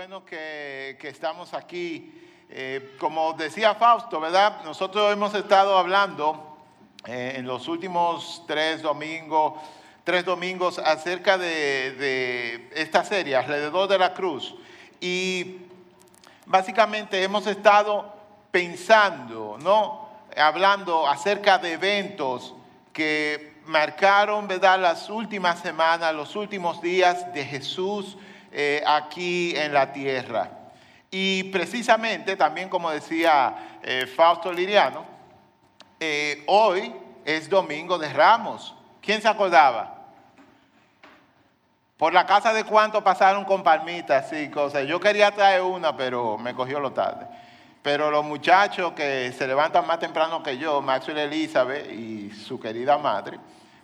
bueno que, estamos aquí. Eh, como decía Fausto, ¿verdad? Nosotros hemos estado hablando eh, en los últimos tres domingos, tres domingos acerca de, de esta serie, alrededor de la cruz. Y básicamente hemos estado pensando, ¿no? Hablando acerca de eventos que marcaron, ¿verdad? Las últimas semanas, los últimos días de Jesús eh, aquí en la tierra. Y precisamente, también como decía eh, Fausto Liriano, eh, hoy es Domingo de Ramos. ¿Quién se acordaba? Por la casa de cuánto pasaron con palmitas y cosas. Yo quería traer una, pero me cogió lo tarde. Pero los muchachos que se levantan más temprano que yo, Maxwell Elizabeth y su querida madre,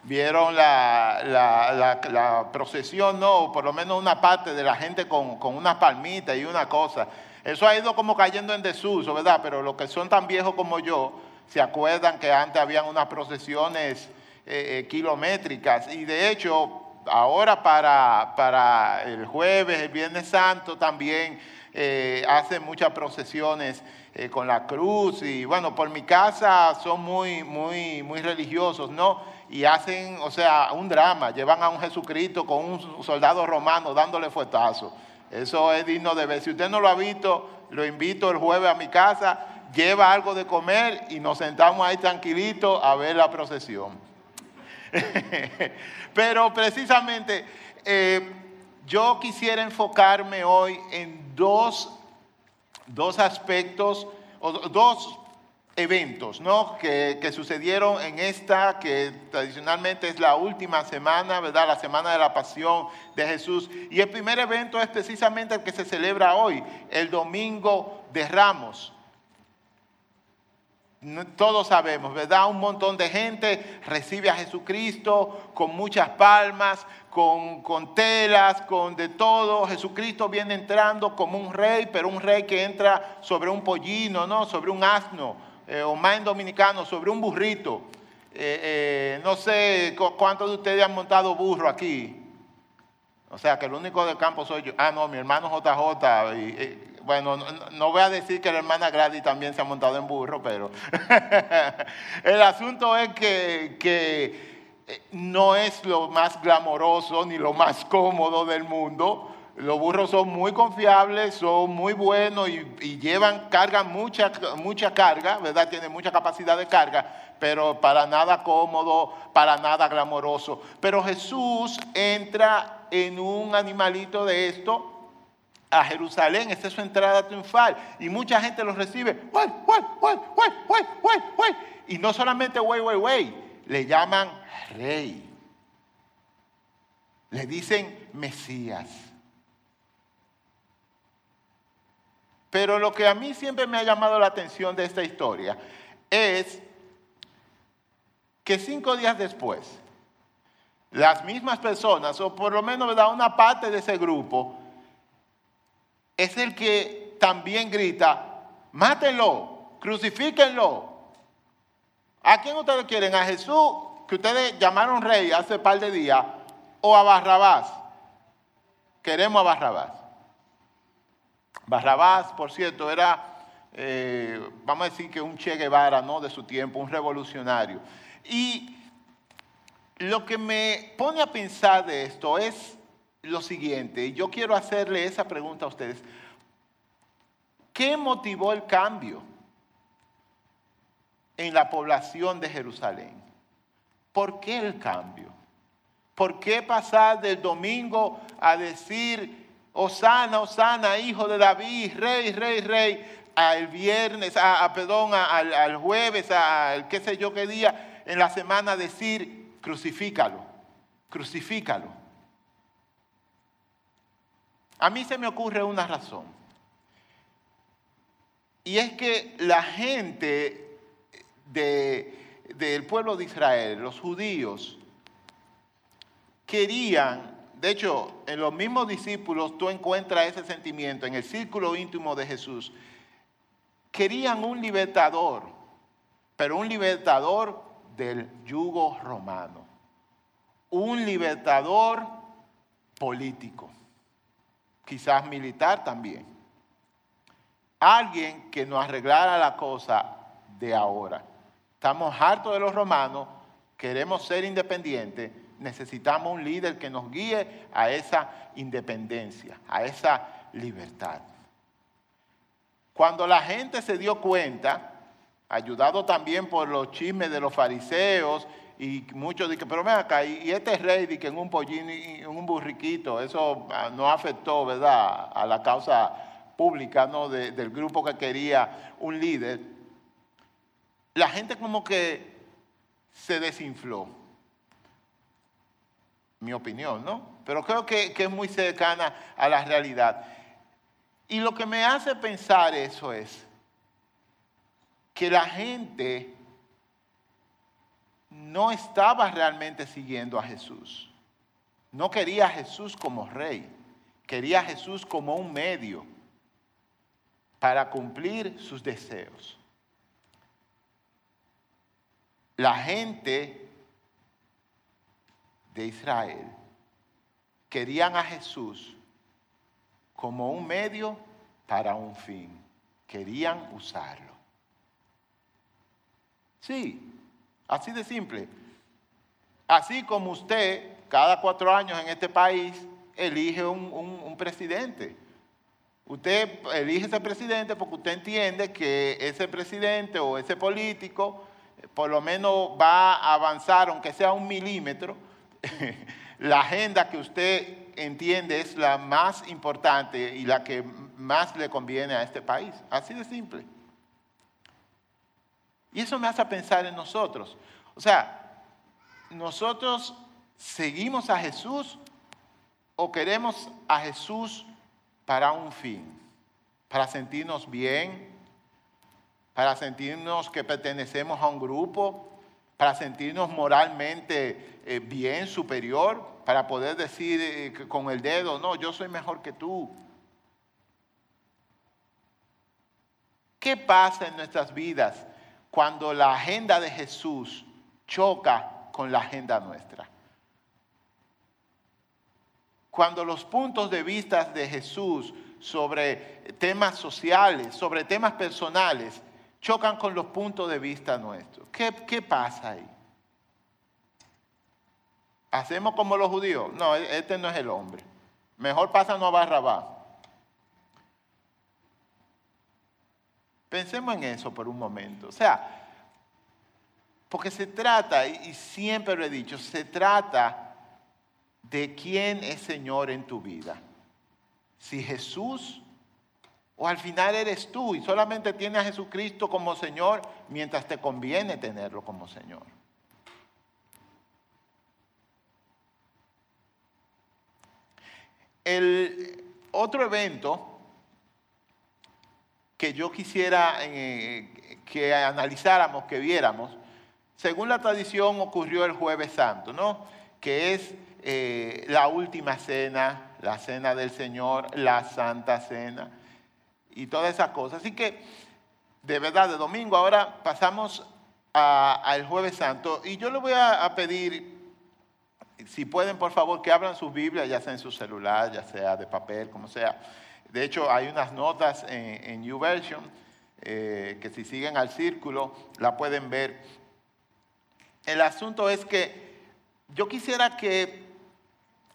vieron la, procesión, no, por lo menos una parte de la gente con, con unas palmitas y una cosa. Eso ha ido como cayendo en desuso, ¿verdad? Pero los que son tan viejos como yo, se acuerdan que antes habían unas procesiones eh, eh, kilométricas y de hecho ahora para, para el jueves, el Viernes Santo también eh, hacen muchas procesiones con la cruz y bueno, por mi casa son muy, muy, muy religiosos, ¿no? Y hacen, o sea, un drama, llevan a un Jesucristo con un soldado romano dándole fuetazo. Eso es digno de ver. Si usted no lo ha visto, lo invito el jueves a mi casa, lleva algo de comer y nos sentamos ahí tranquilitos a ver la procesión. Pero precisamente eh, yo quisiera enfocarme hoy en dos, dos aspectos, o dos eventos ¿no? que, sucedieron en esta, que tradicionalmente es la última semana, ¿verdad? La semana de la pasión de Jesús. Y el primer evento es precisamente el que se celebra hoy, el domingo de Ramos. Todos sabemos, ¿verdad? Un montón de gente recibe a Jesucristo con muchas palmas, con, con, telas, con de todo. Jesucristo viene entrando como un rey, pero un rey que entra sobre un pollino, ¿no? Sobre un asno eh, o más en dominicano, sobre un burrito. Eh, eh, no sé cuántos de ustedes han montado burro aquí. O sea, que el único del campo soy yo. Ah, no, mi hermano JJ. Y, bueno, no, voy a decir que la hermana Grady también se ha montado en burro, pero el asunto es que, que no es lo más glamoroso ni lo más cómodo del mundo. Los burros son muy confiables, son muy buenos y, llevan, cargan mucha, mucha carga, ¿verdad? Tienen mucha capacidad de carga, pero para nada cómodo, para nada glamoroso. Pero Jesús entra en un animalito de esto a Jerusalén, esta es su entrada triunfal y mucha gente lo recibe, y no solamente güey, güey, güey, le llaman rey, le dicen Mesías. Pero lo que a mí siempre me ha llamado la atención de esta historia es que cinco días después, las mismas personas, o por lo menos una parte de ese grupo, es el que también grita, mátenlo, crucifíquenlo. ¿A quién ustedes quieren? ¿A Jesús, que ustedes llamaron rey hace par de días, o a Barrabás? Queremos a Barrabás. Barrabás, por cierto, era, eh, vamos a decir que un Che Guevara ¿no? de su tiempo, un revolucionario. Y lo que me pone a pensar de esto es lo siguiente, y yo quiero hacerle esa pregunta a ustedes. ¿Qué motivó el cambio en la población de Jerusalén? ¿Por qué el cambio? ¿Por qué pasar del domingo a decir Osana, Osana, hijo de David, rey, rey, rey, al viernes, a, perdón, al, jueves, al qué sé yo qué día, en la semana decir, crucifícalo, crucifícalo. A mí se me ocurre una razón. Y es que la gente del pueblo de Israel, los judíos, querían de hecho, en los mismos discípulos tú encuentras ese sentimiento, en el círculo íntimo de Jesús. Querían un libertador, pero un libertador del yugo romano. Un libertador político. quizás militar también. Alguien que nos arreglara la cosa de ahora. Estamos hartos de los romanos, queremos ser independientes, necesitamos un líder que nos guíe a esa independencia, a esa libertad. Cuando la gente se dio cuenta, ayudado también por los chismes de los fariseos y muchos dicen, pero ven acá, y este rey que en un pollín y en un burriquito, eso ah, no afectó, ¿verdad?, a la causa pública, ¿no?, del grupo que quería un líder. La gente como que se desinfló. Mi opinión, ¿no? Pero creo que, que es muy cercana a la realidad. Y lo que me hace pensar eso es que la gente no estaba realmente siguiendo a Jesús. No quería a Jesús como rey, quería a Jesús como un medio para cumplir sus deseos. La gente de Israel querían a Jesús como un medio para un fin. Querían usarlo. Sí, así de simple. Así como usted cada cuatro años en este país elige un, presidente. Usted elige ese presidente porque usted entiende que ese presidente o ese político eh, por lo menos va a avanzar, aunque sea un milímetro, la agenda que usted entiende es la más importante y la que más le conviene a este país. Así de simple. Y eso me hace pensar en nosotros. O sea, nosotros seguimos a Jesús o queremos a Jesús para un fin, para sentirnos bien, para sentirnos que pertenecemos a un grupo, para sentirnos moralmente eh, bien, superior, para poder decir eh, con el dedo, no, yo soy mejor que tú. ¿Qué pasa en nuestras vidas cuando la agenda de Jesús choca con la agenda nuestra? Cuando los puntos de vista de Jesús sobre temas sociales, sobre temas personales, chocan con los puntos de vista nuestros. ¿Qué, qué pasa ahí? ¿Hacemos como los judíos? No, e-, este no es el hombre. Mejor pásanos a Barrabá. Pensemos en eso por un momento. O sea, porque se trata, y siempre lo he dicho, se trata de quién es Señor en tu vida. Si Jesús o al final eres tú y solamente tienes a Jesucristo como Señor mientras te conviene tenerlo como Señor. El otro evento que yo quisiera eh, que analizáramos, que viéramos, según la tradición ocurrió el jueves santo, ¿no? Que es eh, la última cena, la cena del Señor, la santa cena y todas esas cosas. Así que, de verdad, de domingo ahora pasamos al jueves santo y yo le voy a, pedir, si pueden, por favor, que abran sus Biblias, ya sea en su celular, ya sea de papel, como sea. De hecho, hay unas notas en, en YouVersion eh, que si siguen al círculo la pueden ver. El asunto es que yo quisiera que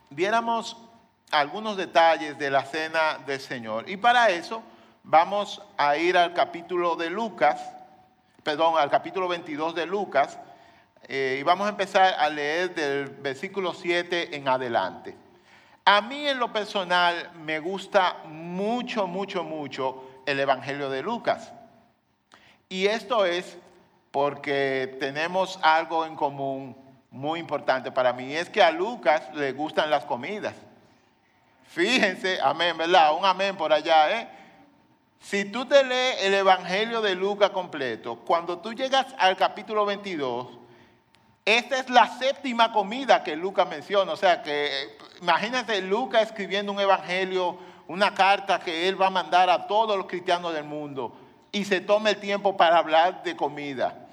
viéramos algunos detalles de la cena del Señor. Y para eso vamos a ir al capítulo de Lucas, perdón, al capítulo 22 de Lucas, eh, y vamos a empezar a leer del versículo 7 en adelante. A mí en lo personal me gusta mucho, mucho, mucho el Evangelio de Lucas. Y esto es porque tenemos algo en común muy importante para mí. Es que a Lucas le gustan las comidas. Fíjense, amén, ¿verdad? Un amén por allá, ¿eh? Si tú te lees el Evangelio de Lucas completo, cuando tú llegas al capítulo 22, esta es la séptima comida que Lucas menciona. O sea que imagínate Lucas escribiendo un evangelio, una carta que él va a mandar a todos los cristianos del mundo y se toma el tiempo para hablar de comida.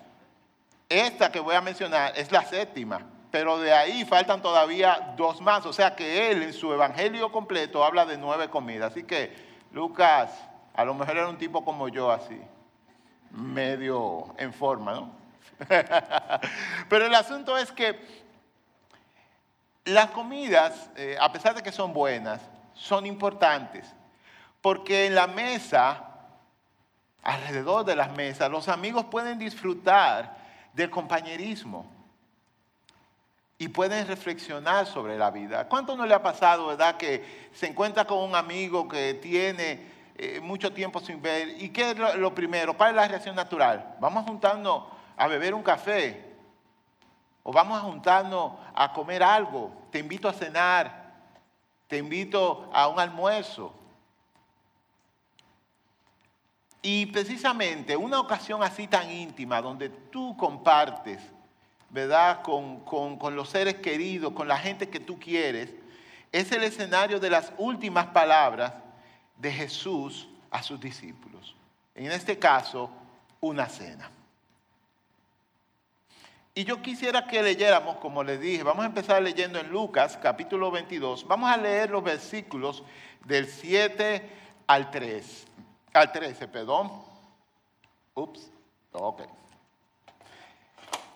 Esta que voy a mencionar es la séptima. pero de ahí faltan todavía dos más. O sea que él en su evangelio completo habla de nueve comidas. Así que Lucas a lo mejor era un tipo como yo así, medio en forma, ¿no? pero el asunto es que las comidas, eh, a pesar de que son buenas, son importantes. Porque en la mesa, alrededor de las mesas, los amigos pueden disfrutar del compañerismo y pueden reflexionar sobre la vida. ¿Cuánto no le ha pasado, verdad, que se encuentra con un amigo que tiene eh, mucho tiempo sin ver? ¿Y qué es lo, primero? ¿Cuál es la reacción natural? Vamos a juntarnos a beber un café o vamos a juntarnos a comer algo. Te invito a cenar, te invito a un almuerzo. Y precisamente una ocasión así tan íntima, donde tú compartes, ¿verdad? Con, con, los seres queridos, con la gente que tú quieres, es el escenario de las últimas palabras de Jesús a sus discípulos. En este caso, una cena. Y yo quisiera que leyéramos, como les dije, vamos a empezar leyendo en Lucas capítulo 22. Vamos a leer los versículos del 7 al 3 al 13, perdón. Ups, ok.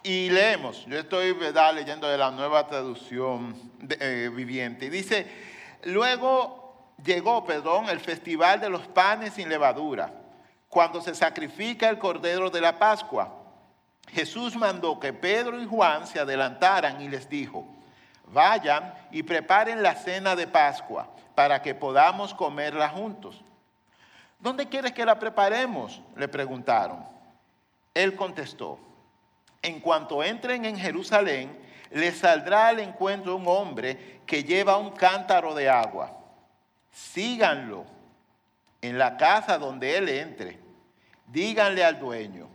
Y leemos, yo estoy ¿verdad? leyendo de la nueva traducción eh, viviente. Y dice, luego llegó, perdón, el festival de los panes sin levadura, cuando se sacrifica el cordero de la Pascua. Jesús mandó que Pedro y Juan se adelantaran y les dijo, vayan y preparen la cena de Pascua para que podamos comerla juntos. ¿Dónde quieres que la preparemos? Le preguntaron. Él contestó, en cuanto entren en Jerusalén, les saldrá al encuentro un hombre que lleva un cántaro de agua. Síganlo en la casa donde él entre. Díganle al dueño,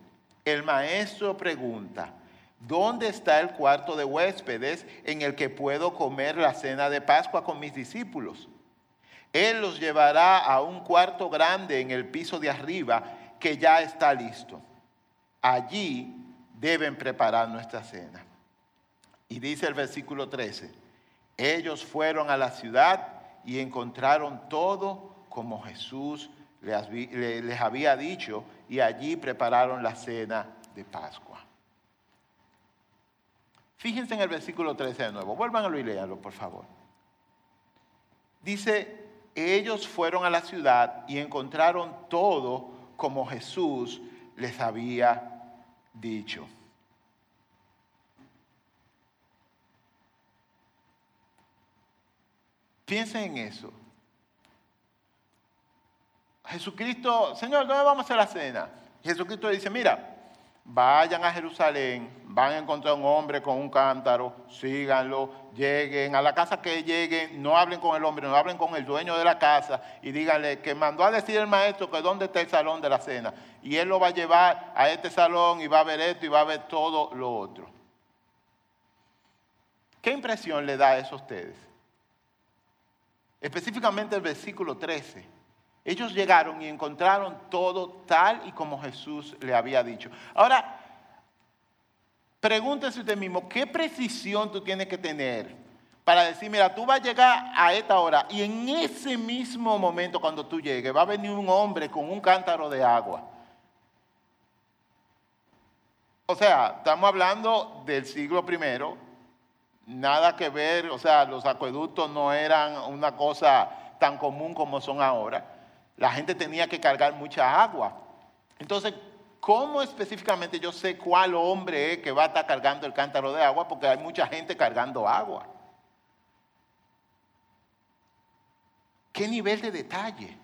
el maestro pregunta, ¿dónde está el cuarto de huéspedes en el que puedo comer la cena de Pascua con mis discípulos? Él los llevará a un cuarto grande en el piso de arriba que ya está listo. Allí deben preparar nuestra cena. Y dice el versículo 13, ellos fueron a la ciudad y encontraron todo como Jesús les había dicho y allí prepararon la cena de Pascua. Fíjense en el versículo 13 de nuevo, vuélvanlo y léanlo, por favor. Dice, ellos fueron a la ciudad y encontraron todo como Jesús les había dicho. Piensen en eso. Jesucristo, Señor, ¿dónde vamos a la cena? Jesucristo dice, mira, vayan a Jerusalén, van a encontrar un hombre con un cántaro, síganlo, lleguen a la casa que lleguen, no hablen con el hombre, no hablen con el dueño de la casa y díganle que mandó a decir el maestro que dónde está el salón de la cena. Y él lo va a llevar a este salón y va a ver esto y va a ver todo lo otro. ¿Qué impresión le da eso a ustedes? Específicamente el versículo 13 ellos llegaron y encontraron todo tal y como Jesús le había dicho. Ahora, pregúntese usted mismo, ¿qué precisión tú tienes que tener para decir, mira, tú vas a llegar a esta hora y en ese mismo momento cuando tú llegues va a venir un hombre con un cántaro de agua? O sea, estamos hablando del siglo primero, nada que ver, o sea, los acueductos no eran una cosa tan común como son ahora la gente tenía que cargar mucha agua. Entonces, ¿cómo específicamente yo sé cuál hombre es que va a estar cargando el cántaro de agua? Porque hay mucha gente cargando agua. ¿Qué nivel de detalle?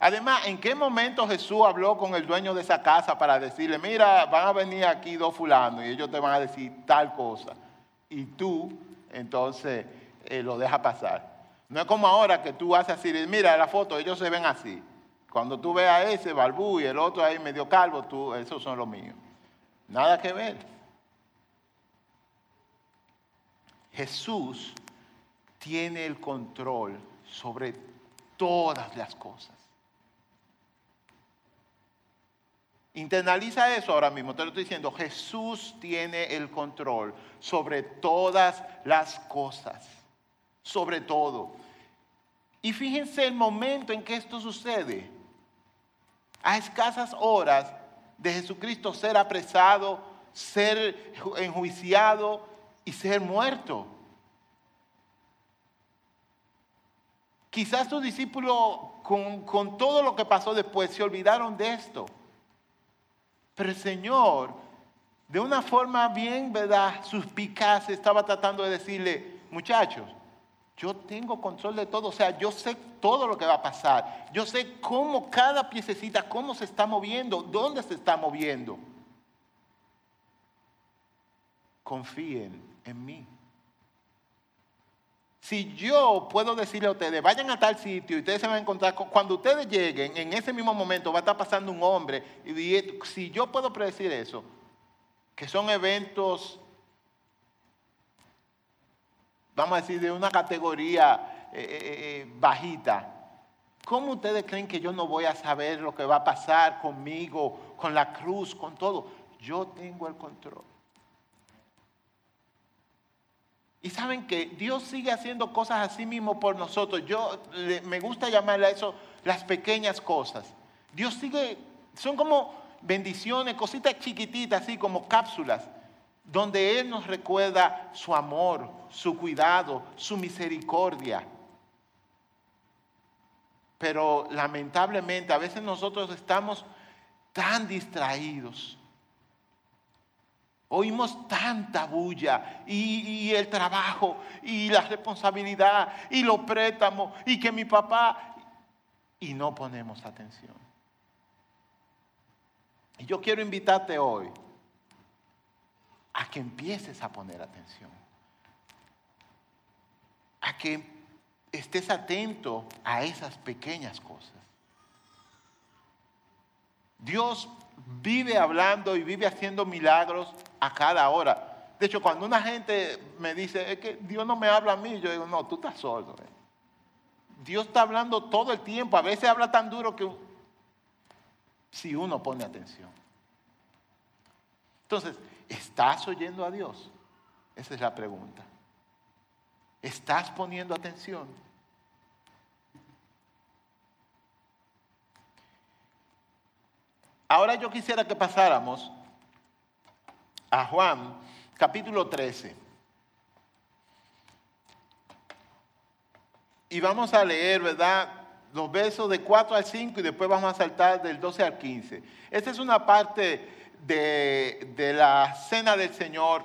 Además, ¿en qué momento Jesús habló con el dueño de esa casa para decirle, mira, van a venir aquí dos fulanos y ellos te van a decir tal cosa? Y tú, entonces, eh, lo dejas pasar. No es como ahora que tú haces así, mira la foto, ellos se ven así. Cuando tú veas a ese balbú y el otro ahí medio calvo, tú, esos son los míos. Nada que ver. Jesús tiene el control sobre todas las cosas. Internaliza eso ahora mismo, te lo estoy diciendo. Jesús tiene el control sobre todas las cosas, sobre todo. Y fíjense el momento en que esto sucede. A escasas horas de Jesucristo ser apresado, ser enjuiciado y ser muerto. Quizás tus discípulos con, con todo lo que pasó después se olvidaron de esto. Pero el Señor, de una forma bien, ¿verdad? Suspicaz, estaba tratando de decirle, muchachos, yo tengo control de todo, o sea, yo sé todo lo que va a pasar. Yo sé cómo cada piececita, cómo se está moviendo, dónde se está moviendo. Confíen en mí. Si yo puedo decirle a ustedes, vayan a tal sitio y ustedes se van a encontrar, cuando ustedes lleguen, en ese mismo momento va a estar pasando un hombre, y si yo puedo predecir eso, que son eventos vamos a decir, de una categoría eh, eh, eh, bajita, ¿cómo ustedes creen que yo no voy a saber lo que va a pasar conmigo, con la cruz, con todo? Yo tengo el control. Y saben que Dios sigue haciendo cosas así mismo por nosotros. Yo me gusta llamarle a eso las pequeñas cosas. Dios sigue, son como bendiciones, cositas chiquititas, así como cápsulas donde Él nos recuerda su amor, su cuidado, su misericordia. Pero lamentablemente a veces nosotros estamos tan distraídos. Oímos tanta bulla y, el trabajo y la responsabilidad y los préstamos y que mi papá y no ponemos atención. Y yo quiero invitarte hoy a que empieces a poner atención, a que estés atento a esas pequeñas cosas. Dios vive hablando y vive haciendo milagros a cada hora. De hecho, cuando una gente me dice, es que Dios no me habla a mí, yo digo, no, tú estás sordo. Eh". Dios está hablando todo el tiempo, a veces habla tan duro que si uno pone atención. Entonces, ¿Estás oyendo a Dios? Esa es la pregunta. ¿Estás poniendo atención? Ahora yo quisiera que pasáramos a Juan capítulo 13. Y vamos a leer, ¿verdad? Los versos de 4 al 5 y después vamos a saltar del 12 al 15. Esta es una parte de, la cena del Señor,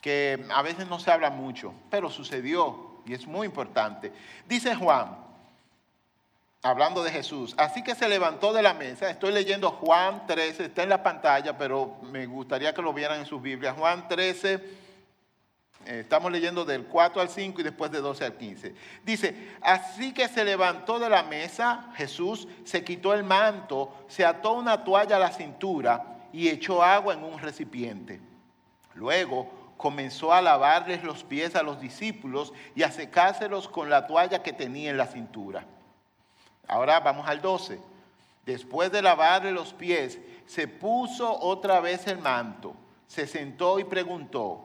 que a veces no se habla mucho, pero sucedió y es muy importante. Dice Juan, hablando de Jesús, así que se levantó de la mesa, estoy leyendo Juan 13, está en la pantalla, pero me gustaría que lo vieran en sus Biblias. Juan 13, eh, estamos leyendo del 4 al 5 y después de 12 al 15. Dice, así que se levantó de la mesa Jesús, se quitó el manto, se ató una toalla a la cintura, y echó agua en un recipiente. Luego comenzó a lavarles los pies a los discípulos y a secárselos con la toalla que tenía en la cintura. Ahora vamos al 12. Después de lavarle los pies, se puso otra vez el manto, se sentó y preguntó,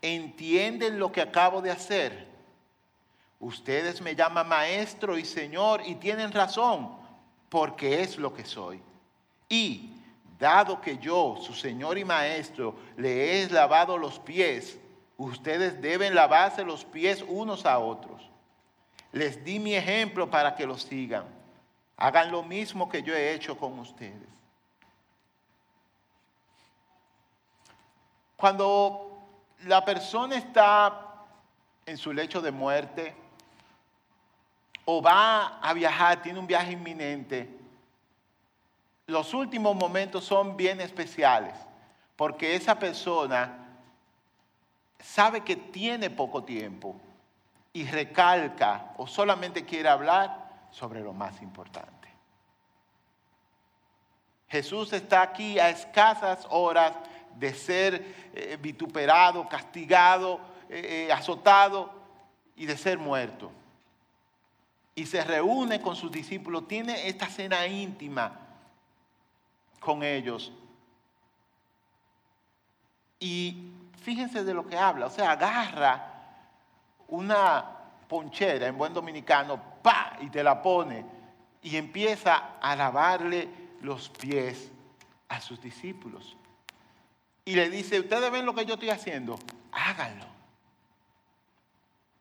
¿entienden lo que acabo de hacer? Ustedes me llaman maestro y señor y tienen razón, porque es lo que soy. Y dado que yo, su Señor y Maestro, le he lavado los pies, ustedes deben lavarse los pies unos a otros. Les di mi ejemplo para que lo sigan. Hagan lo mismo que yo he hecho con ustedes. Cuando la persona está en su lecho de muerte o va a viajar, tiene un viaje inminente, los últimos momentos son bien especiales, porque esa persona sabe que tiene poco tiempo y recalca o solamente quiere hablar sobre lo más importante. Jesús está aquí a escasas horas de ser eh, vituperado, castigado, eh, eh, azotado y de ser muerto. Y se reúne con sus discípulos, tiene esta cena íntima con ellos. Y fíjense de lo que habla, o sea, agarra una ponchera en buen dominicano, pa, y te la pone y empieza a lavarle los pies a sus discípulos. Y le dice, ustedes ven lo que yo estoy haciendo, háganlo.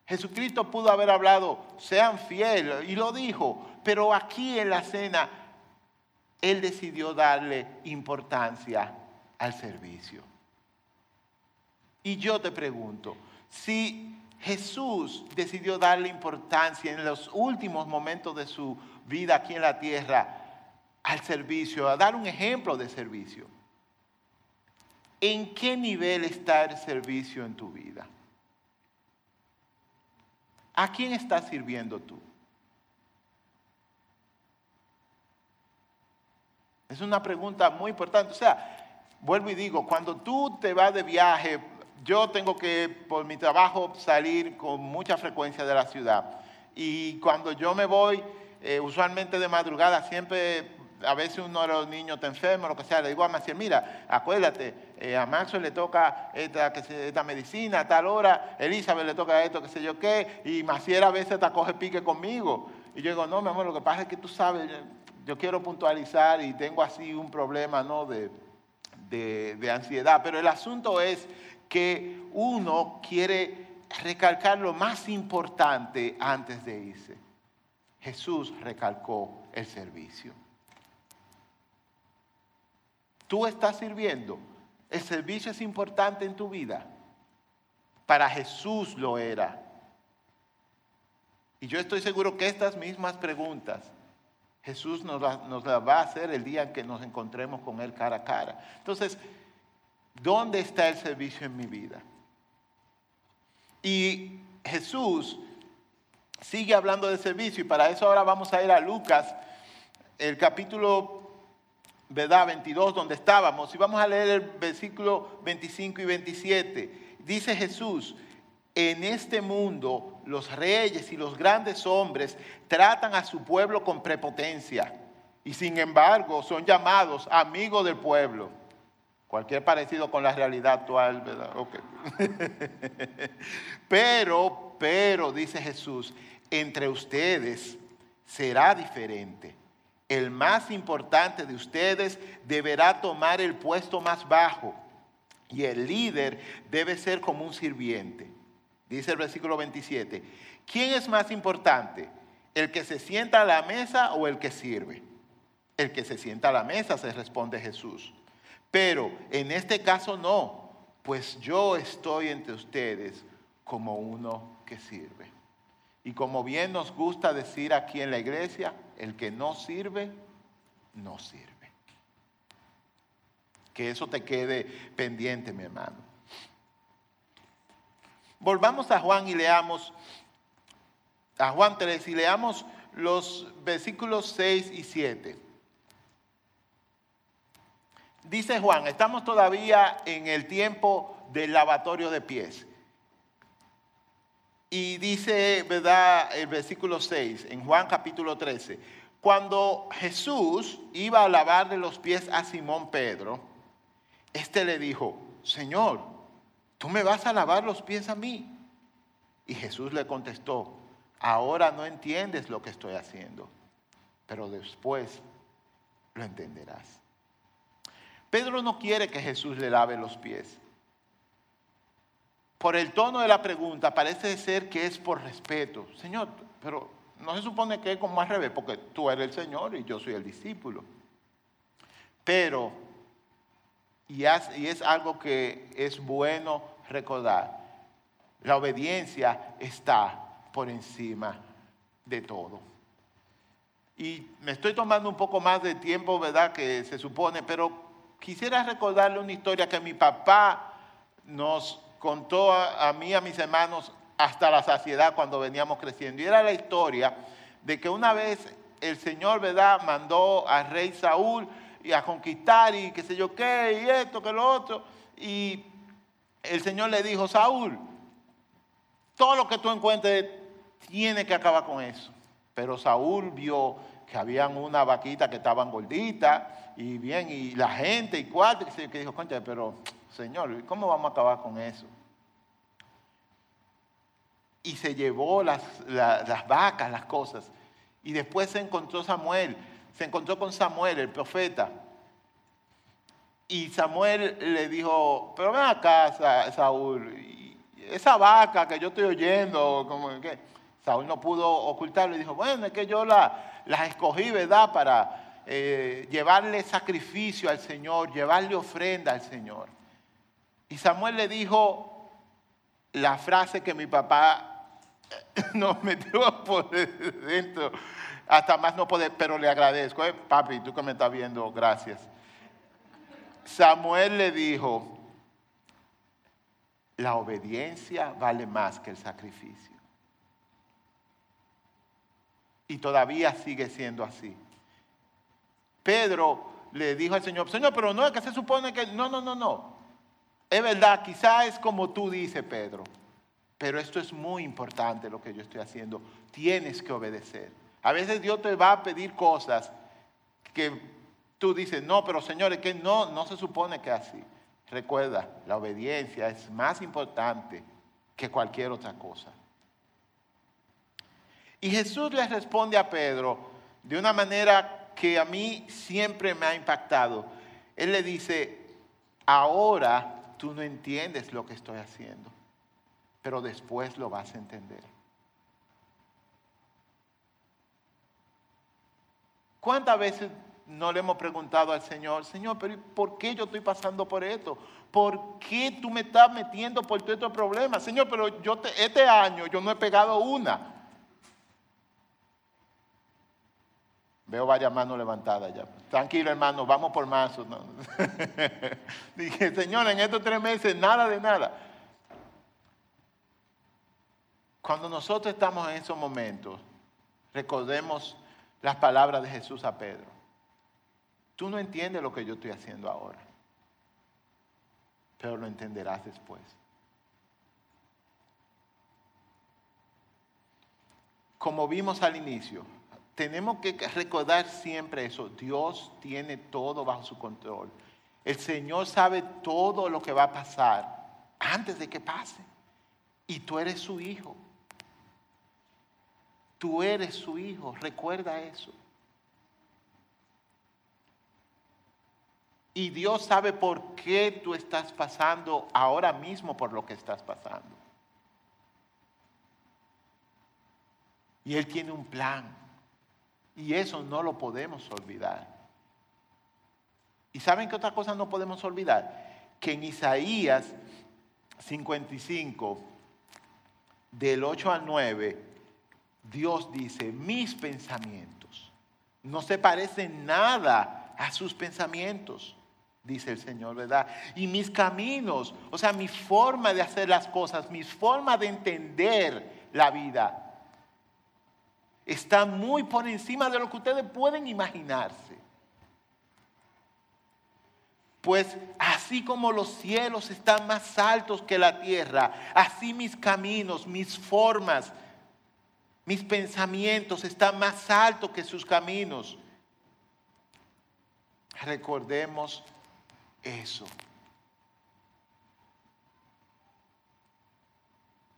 Jesucristo pudo haber hablado, sean fieles, y lo dijo, pero aquí en la cena, Él decidió darle importancia al servicio. Y yo te pregunto, si Jesús decidió darle importancia en los últimos momentos de su vida aquí en la tierra al servicio, a dar un ejemplo de servicio, ¿en qué nivel está el servicio en tu vida? ¿A quién estás sirviendo tú? Es una pregunta muy importante. O sea, vuelvo y digo, cuando tú te vas de viaje, yo tengo que, por mi trabajo, salir con mucha frecuencia de la ciudad. Y cuando yo me voy, eh, usualmente de madrugada, siempre, a veces uno de los niños está enfermo, lo que sea, le digo a Maciel, mira, acuérdate, eh, a Maxo le toca esta, esta medicina a tal hora, Elizabeth le toca esto, qué sé yo qué, y Maciel a veces te coge pique conmigo. Y yo digo, no, mi amor, lo que pasa es que tú sabes, yo quiero puntualizar y tengo así un problema, ¿no? De, de, de ansiedad. Pero el asunto es que uno quiere recalcar lo más importante antes de irse. Jesús recalcó el servicio. Tú estás sirviendo. El servicio es importante en tu vida. Para Jesús lo era. Y yo estoy seguro que estas mismas preguntas Jesús nos, las va a hacer el día en que nos encontremos con Él cara a cara. Entonces, ¿dónde está el servicio en mi vida? Y Jesús sigue hablando de servicio y para eso ahora vamos a ir a Lucas, el capítulo ¿verdad? 22 donde estábamos y vamos a leer el versículo 25 y 27. Dice Jesús, en este mundo los reyes y los grandes hombres tratan a su pueblo con prepotencia y sin embargo son llamados amigos del pueblo. Cualquier parecido con la realidad actual, ¿verdad? pero, pero, dice Jesús, entre ustedes será diferente. El más importante de ustedes deberá tomar el puesto más bajo y el líder debe ser como un sirviente. Dice el versículo 27. ¿Quién es más importante? ¿El que se sienta a la mesa o el que sirve? El que se sienta a la mesa, se responde Jesús. Pero en este caso no, pues yo estoy entre ustedes como uno que sirve. Y como bien nos gusta decir aquí en la iglesia, el que no sirve, no sirve. Que eso te quede pendiente, mi hermano. Volvamos a Juan y leamos, a Juan 3 y leamos los versículos 6 y 7. Dice Juan, estamos todavía en el tiempo del lavatorio de pies. Y dice, ¿verdad? El versículo 6, en Juan capítulo 13. Cuando Jesús iba a lavarle los pies a Simón Pedro, este le dijo, Señor, ¿tú me vas a lavar los pies a mí? Y Jesús le contestó, ahora no entiendes lo que estoy haciendo, pero después lo entenderás. Pedro no quiere que Jesús le lave los pies por el tono de la pregunta, parece ser que es por respeto. Señor, pero no se supone que es como al revés, porque tú eres el Señor y yo soy el discípulo. Pero, y es, algo que es bueno recordar, la obediencia está por encima de todo. Y me estoy tomando un poco más de tiempo, ¿verdad? Que se supone, pero quisiera recordarle una historia que mi papá nos contó a, mí y a mis hermanos hasta la saciedad cuando veníamos creciendo. Y era la historia de que una vez el Señor, ¿verdad?, mandó al rey Saúl y a conquistar y qué sé yo qué, y esto, que lo otro. Y el Señor le dijo, Saúl, todo lo que tú encuentres tiene que acabar con eso. Pero Saúl vio que habían una vaquita que estaban gorditas y bien, y la gente y cuatro, que dijo, concha, pero Señor, ¿cómo vamos a acabar con eso? Y se llevó las, las vacas, las cosas. Y después se encontró Samuel, se encontró con Samuel, el profeta. Y Samuel le dijo, pero ven acá, Saúl, esa vaca que yo estoy oyendo, como que Saúl no pudo ocultarlo y dijo, bueno, es que yo la, las escogí, ¿verdad? Para eh, llevarle sacrificio al Señor, llevarle ofrenda al Señor. Y Samuel le dijo la frase que mi papá nos metió por dentro, hasta más no poder, pero le agradezco, eh, papi, tú que me estás viendo, gracias. Samuel le dijo, la obediencia vale más que el sacrificio. Y todavía sigue siendo así. Pedro le dijo al Señor, Señor, pero no es que se supone que, no, no, no, no. Es verdad, quizás es como tú dices, Pedro. Pero esto es muy importante lo que yo estoy haciendo. Tienes que obedecer. A veces Dios te va a pedir cosas que tú dices, no, pero señores, que no, no se supone que así. Recuerda, la obediencia es más importante que cualquier otra cosa. Y Jesús le responde a Pedro de una manera que a mí siempre me ha impactado. Él le dice, ahora tú no entiendes lo que estoy haciendo pero después lo vas a entender. ¿Cuántas veces no le hemos preguntado al Señor, Señor, pero ¿por qué yo estoy pasando por esto? ¿Por qué tú me estás metiendo por todo este problema? Señor, pero yo este año yo no he pegado una. Veo varias manos levantadas ya. Tranquilo, hermano, vamos por más. Dije, Señor, en estos tres meses nada de nada. Cuando nosotros estamos en esos momentos, recordemos las palabras de Jesús a Pedro. Tú no entiendes lo que yo estoy haciendo ahora, pero lo entenderás después. Como vimos al inicio, tenemos que recordar siempre eso. Dios tiene todo bajo su control. El Señor sabe todo lo que va a pasar antes de que pase. Y tú eres su hijo. Tú eres su hijo, recuerda eso. Y Dios sabe por qué tú estás pasando ahora mismo por lo que estás pasando. Y Él tiene un plan. Y eso no lo podemos olvidar. ¿Y saben qué otra cosa no podemos olvidar? Que en Isaías 55, del 8 al 9, Dios dice, mis pensamientos no se parecen nada a sus pensamientos, dice el Señor, ¿verdad? Y mis caminos, o sea, mi forma de hacer las cosas, mi forma de entender la vida, está muy por encima de lo que ustedes pueden imaginarse. Pues así como los cielos están más altos que la tierra, así mis caminos, mis formas, mis pensamientos están más altos que sus caminos. Recordemos eso.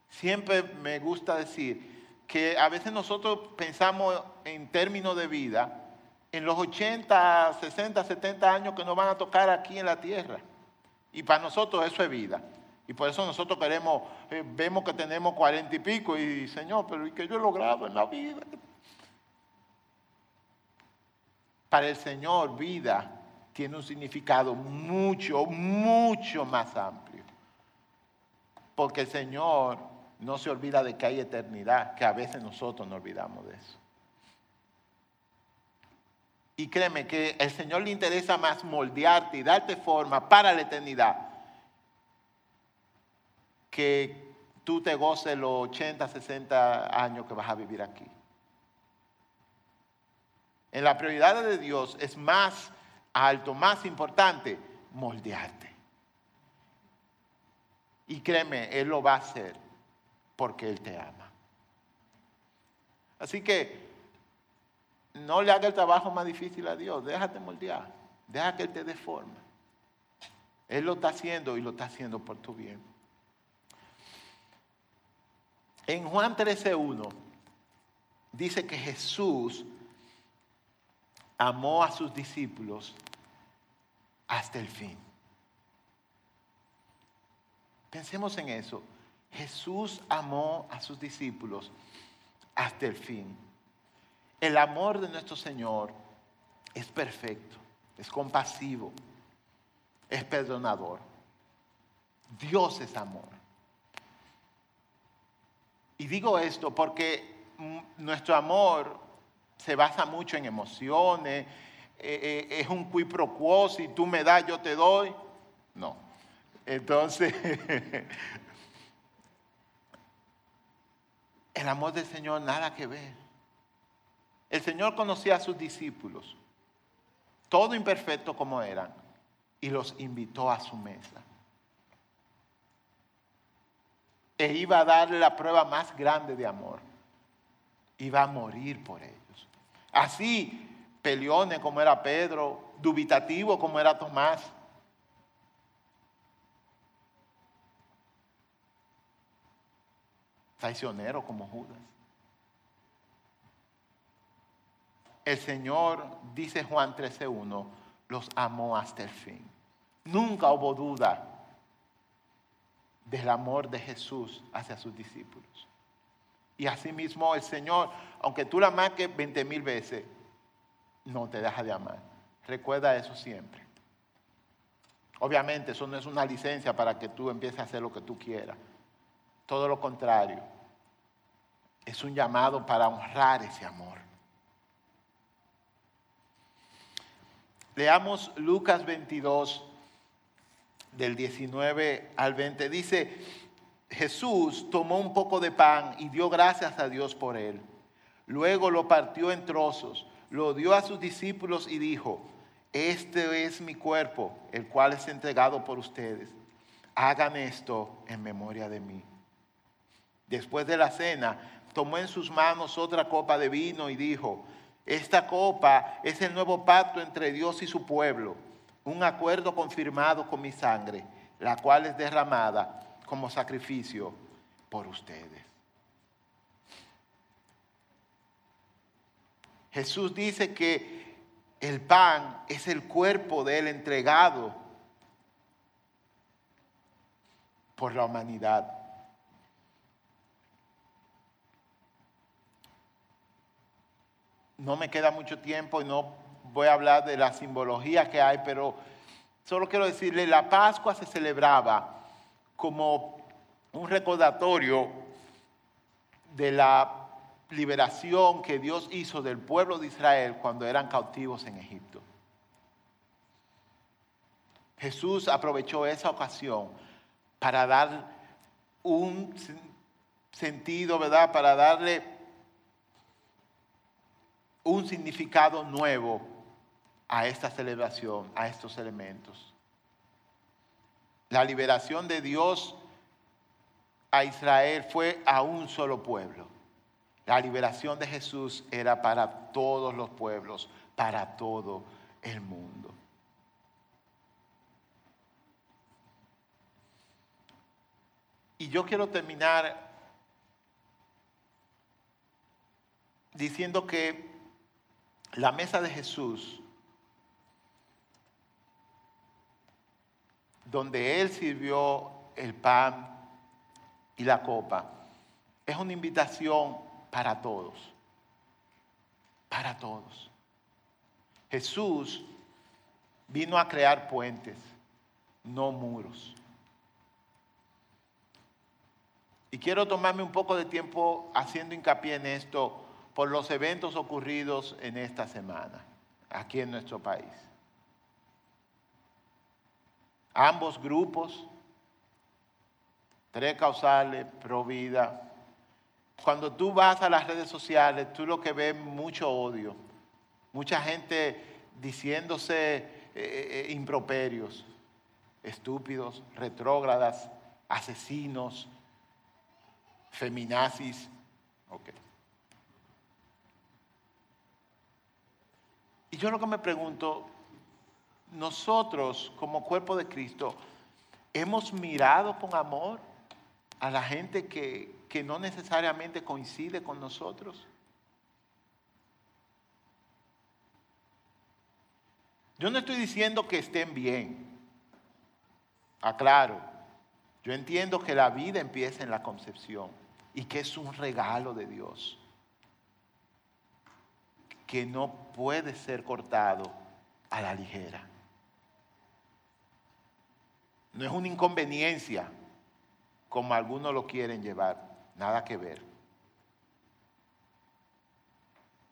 Siempre me gusta decir que a veces nosotros pensamos en términos de vida en los 80, 60, 70 años que nos van a tocar aquí en la tierra. Y para nosotros eso es vida. Y por eso nosotros queremos, eh, vemos que tenemos cuarenta y pico y Señor, pero ¿y qué yo he logrado en la vida? Para el Señor, vida tiene un significado mucho, mucho más amplio. Porque el Señor no se olvida de que hay eternidad, que a veces nosotros nos olvidamos de eso. Y créeme que el Señor le interesa más moldearte y darte forma para la eternidad que tú te goces los 80, 60 años que vas a vivir aquí. En la prioridad de Dios es más alto, más importante, moldearte. Y créeme, Él lo va a hacer porque Él te ama. Así que no le haga el trabajo más difícil a Dios, déjate moldear, deja que Él te dé forma. Él lo está haciendo y lo está haciendo por tu bien. En Juan 13.1 dice que Jesús amó a sus discípulos hasta el fin. Pensemos en eso. Jesús amó a sus discípulos hasta el fin. El amor de nuestro Señor es perfecto, es compasivo, es perdonador. Dios es amor. Y digo esto porque nuestro amor se basa mucho en emociones, eh, eh, es un qui pro si tú me das, yo te doy. No. Entonces, el amor del Señor nada que ver. El Señor conocía a sus discípulos, todo imperfecto como eran, y los invitó a su mesa. E iba a darle la prueba más grande de amor. Iba a morir por ellos. Así, peleones como era Pedro, dubitativo como era Tomás. Traicionero como Judas. El Señor, dice Juan 13.1, los amó hasta el fin. Nunca hubo duda del amor de Jesús hacia sus discípulos. Y asimismo el Señor, aunque tú la marques 20 mil veces, no te deja de amar. Recuerda eso siempre. Obviamente eso no es una licencia para que tú empieces a hacer lo que tú quieras. Todo lo contrario. Es un llamado para honrar ese amor. Leamos Lucas 22, del 19 al 20. Dice, Jesús tomó un poco de pan y dio gracias a Dios por él. Luego lo partió en trozos, lo dio a sus discípulos y dijo, este es mi cuerpo, el cual es entregado por ustedes. Hagan esto en memoria de mí. Después de la cena, tomó en sus manos otra copa de vino y dijo, esta copa es el nuevo pacto entre Dios y su pueblo, un acuerdo confirmado con mi sangre, la cual es derramada como sacrificio por ustedes. Jesús dice que el pan es el cuerpo de él entregado por la humanidad. No me queda mucho tiempo y no voy a hablar de la simbología que hay, pero solo quiero decirle, la Pascua se celebraba como un recordatorio de la liberación que Dios hizo del pueblo de Israel cuando eran cautivos en Egipto. Jesús aprovechó esa ocasión para dar un sentido, ¿verdad? Para darle un significado nuevo a esta celebración, a estos elementos. La liberación de Dios a Israel fue a un solo pueblo. La liberación de Jesús era para todos los pueblos, para todo el mundo. Y yo quiero terminar diciendo que la mesa de Jesús donde Él sirvió el pan y la copa, es una invitación para todos, para todos. Jesús vino a crear puentes, no muros. Y quiero tomarme un poco de tiempo haciendo hincapié en esto por los eventos ocurridos en esta semana, aquí en nuestro país ambos grupos, tres causales, pro vida. Cuando tú vas a las redes sociales, tú lo que ves mucho odio, mucha gente diciéndose eh, eh, improperios, estúpidos, retrógradas, asesinos, feminazis. Y yo lo que me pregunto, nosotros como cuerpo de Cristo, ¿hemos mirado con amor a la gente que, que no necesariamente coincide con nosotros? Yo no estoy diciendo que estén bien. Aclaro, yo entiendo que la vida empieza en la concepción y que es un regalo de Dios que no puede ser cortado a la ligera. No es una inconveniencia como algunos lo quieren llevar, nada que ver.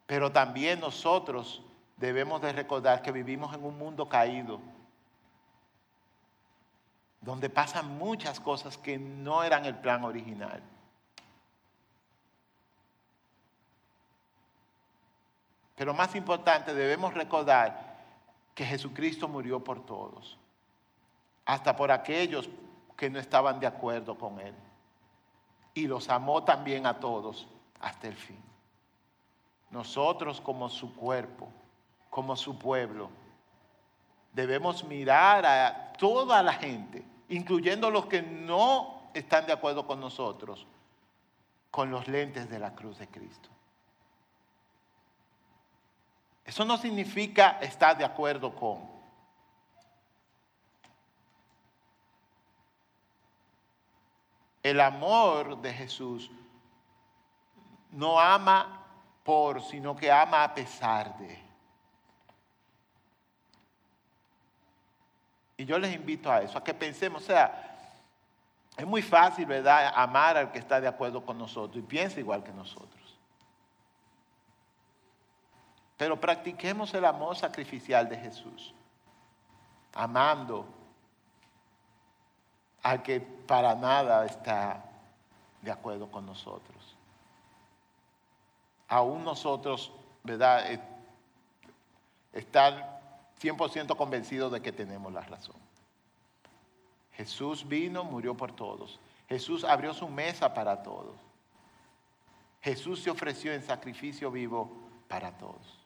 Pero también nosotros debemos de recordar que vivimos en un mundo caído, donde pasan muchas cosas que no eran el plan original. Pero más importante, debemos recordar que Jesucristo murió por todos, hasta por aquellos que no estaban de acuerdo con Él. Y los amó también a todos hasta el fin. Nosotros como su cuerpo, como su pueblo, debemos mirar a toda la gente, incluyendo los que no están de acuerdo con nosotros, con los lentes de la cruz de Cristo. Eso no significa estar de acuerdo con. El amor de Jesús no ama por, sino que ama a pesar de. Y yo les invito a eso, a que pensemos, o sea, es muy fácil, ¿verdad?, amar al que está de acuerdo con nosotros y piensa igual que nosotros. Pero practiquemos el amor sacrificial de Jesús, amando al que para nada está de acuerdo con nosotros. Aún nosotros, ¿verdad? Eh, estar 100% convencidos de que tenemos la razón. Jesús vino, murió por todos. Jesús abrió su mesa para todos. Jesús se ofreció en sacrificio vivo para todos.